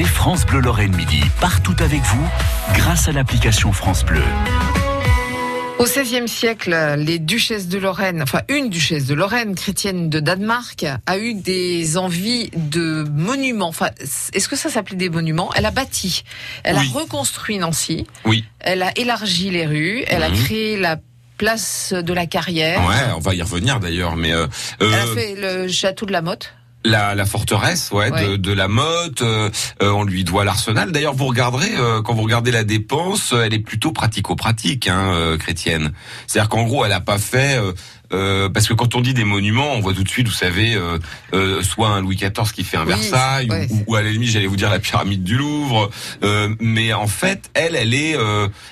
écoutez France Bleu Lorraine Midi, partout avec vous, grâce à l'application France Bleu. Au XVIe siècle, les duchesses de Lorraine, enfin une duchesse de Lorraine, chrétienne de Danemark, a eu des envies de monuments. Enfin, est-ce que ça s'appelait des monuments? Elle a bâti, elle a reconstruit Nancy. Oui. Elle a élargi les rues, elle a mhm. créé la place de la carrière. Ouais, on va y revenir d'ailleurs, mais euh, elle a euh, fait le château de la Motte. La, la, forteresse, ouais, De, de, la Motte. Euh, euh, on lui doit l'arsenal. D'ailleurs, vous regarderez euh, quand vous regardez la dépense, elle est plutôt pratico-pratique, hein, chrétienne. C'est-à-dire qu'en gros, elle a pas fait. parce que quand on dit des monuments, on voit tout de suite, vous savez, soit un Louis XIV qui fait un Versailles, ou, ou, à la limite, j'allais vous dire la pyramide du Louvre. mais en fait, elle, elle est,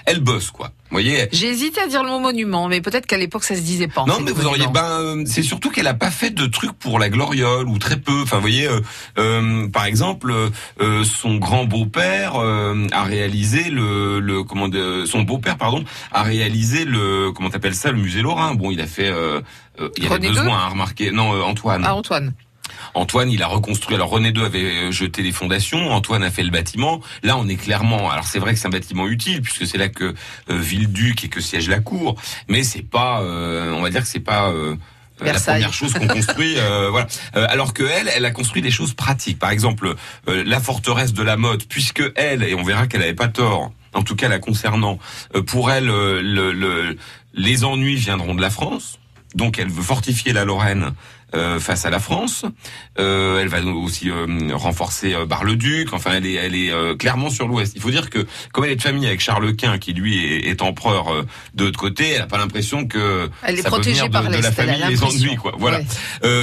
elle bosse quoi voyez J'ai hésité à dire le mot monument, mais peut-être qu'à l'époque ça se disait pas. Non, mais vous auriez ben euh, c'est surtout qu'elle a pas fait de trucs pour la gloriole ou très peu. Enfin, vous voyez, euh, euh par exemple, euh, son grand beau-père a réalisé le, le comment son beau-père pardon a réalisé le comment t'appelles ça le musée Lorrain. Bon, il a fait il y avait besoin à remarquer. Non, Antoine. Ah, Antoine. Antoine, il a reconstruit. Alors René II avait euh, jeté les fondations. Antoine a fait le bâtiment. Là, on est clairement. Alors c'est vrai que c'est un bâtiment utile puisque c'est là que euh, Villeduc et que siège la cour. Mais c'est pas. Euh, on va dire que c'est pas. la première chose qu'on construit, voilà. alors que elle, elle a construit des choses pratiques. Par exemple, la forteresse de la Motte, puisque elle, et on verra qu'elle avait pas tort, en tout cas la concernant, pour elle, le, les ennuis viendront de la France. Donc elle veut fortifier la Lorraine euh, face à la France. Euh, elle va aussi euh, renforcer Bar-le-Duc. Enfin, elle est, elle est clairement sur l'Ouest. Il faut dire que comme elle est de famille avec Charles Quint, qui lui est, empereur de l'autre côté, elle n'a pas l'impression que elle est ça protégée peut par de, la famille les ennuis, quoi. Voilà.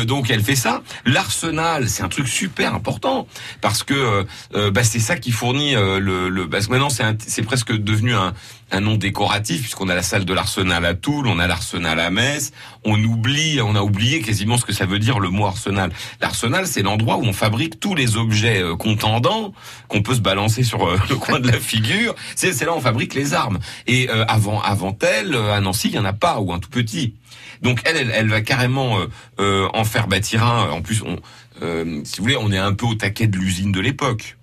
donc elle fait ça. L'arsenal, c'est un truc super important parce que bah, c'est ça qui fournit le, le. Parce que maintenant, c'est presque devenu un un nom décoratif puisqu'on a la salle de l'Arsenal à Toul, on a l'Arsenal à Metz, on oublie, on a oublié quasiment ce que ça veut dire le mot Arsenal. L'Arsenal, c'est l'endroit où on fabrique tous les objets euh, contendants qu'on peut se balancer sur euh, le coin de la figure. C'est là où on fabrique les armes. Et euh, avant, avant elle, à Nancy, il y en a pas ou un tout petit. Donc elle, elle, va carrément en faire bâtir un. En plus, on, si vous voulez, on est un peu au taquet de l'usine de l'époque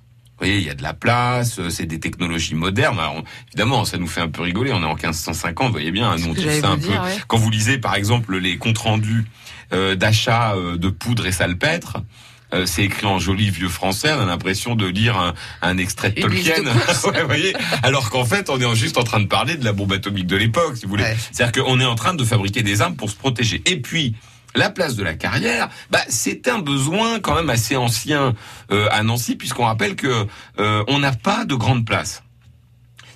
voyez, il y a de la place, euh, c'est des technologies modernes. Alors, évidemment, ça nous fait un peu rigoler. On est en 1550, vous voyez bien. Nous, on ça un peu. Quand vous lisez, par exemple, les comptes rendus euh, d'achat euh, de poudre et salpêtre, c'est écrit en joli vieux français, on a l'impression de lire un, extrait de Tolkien. ouais, voyez Alors qu'en fait, on est juste en train de parler de la bombe atomique de l'époque, si vous voulez. C'est-à-dire qu'on est en train de fabriquer des armes pour se protéger. Et puis, la place de la carrière, bah, c'est un besoin quand même assez ancien euh, à Nancy, puisqu'on rappelle que euh, on n'a pas de grande place.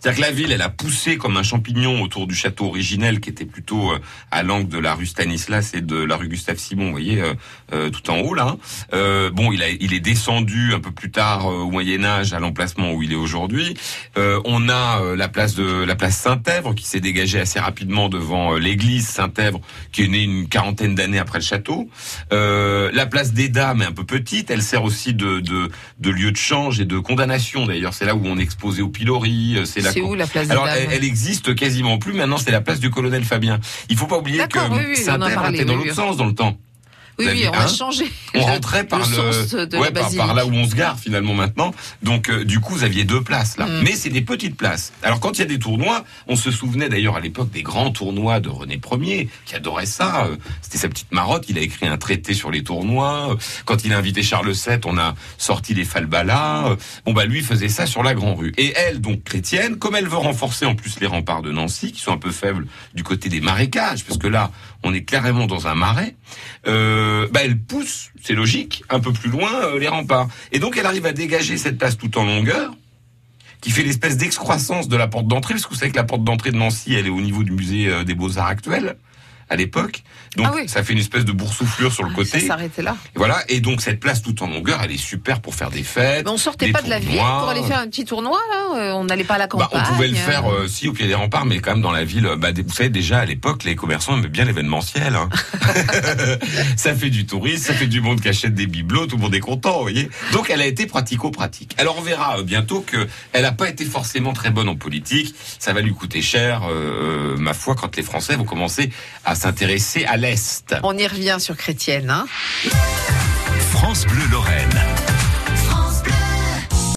C'est-à-dire que la ville, elle a poussé comme un champignon autour du château originel qui était plutôt euh, à l'angle de la rue Stanislas et de la rue Gustave Simon, vous voyez, euh, euh, tout en haut là. Hein. bon, il, a, il est descendu un peu plus tard au Moyen Âge à l'emplacement où il est aujourd'hui. on a la place de la place Saint-Èvre qui s'est dégagée assez rapidement devant l'église Saint-Èvre qui est née une quarantaine d'années après le château. la place des Dames est un peu petite, elle sert aussi de, de, de lieu de change et de condamnation d'ailleurs. C'est là où on est exposé au pilori, là c'est où la place Alors, elle, existe quasiment plus. Maintenant, c'est la place du colonel Fabien. Il faut pas oublier que oui, Saint-Ève était dans l'autre sens dans le temps. Oui, oui, on a changé. On rentrait par le, ouais, par, là où on se gare finalement maintenant. Donc euh, du coup, vous aviez deux places là. Mm. Mais c'est des petites places. Alors quand il y a des tournois, on se souvenait d'ailleurs à l'époque des grands tournois de René Ier, qui adorait ça. Euh, c'était sa petite marotte. Il a écrit un traité sur les tournois. Quand il a invité Charles VII, on a sorti les falbalas. Bon bah lui faisait ça sur la Grand Rue. Et elle, donc chrétienne, comme elle veut renforcer en plus les remparts de Nancy, qui sont un peu faibles du côté des marécages, parce que là, on est clairement dans un marais. Euh, euh, bah, elle pousse, c'est logique, un peu plus loin euh, les remparts. Et donc elle arrive à dégager cette place tout en longueur, qui fait l'espèce d'excroissance de la porte d'entrée, parce que vous savez que la porte d'entrée de Nancy, elle est au niveau du musée euh, des beaux-arts actuel à l'époque. Donc ah ça fait une espèce de boursouflure sur le ah, côté. Ça s'arrêtait là. voilà, et donc cette place tout en longueur, elle est super pour faire des fêtes. Mais on sortait pas de la ville pour aller faire un petit tournoi là, euh, on n'allait pas à la campagne. Bah, on pouvait le faire euh, si au pied des remparts, mais quand même dans la ville. Bah, vous savez déjà à l'époque, les commerçants aimaient bien l'événementiel. Hein. ça fait du tourisme, ça fait du monde qui achète des bibelots, tout le monde est content, vous voyez. Donc elle a été pratico-pratique. Alors on verra euh, bientôt que elle n'a pas été forcément très bonne en politique. Ça va lui coûter cher, ma foi, quand les Français vont commencer à s'intéresser à l'Est. On y revient sur Chrétienne. Hein France Bleu Lorraine.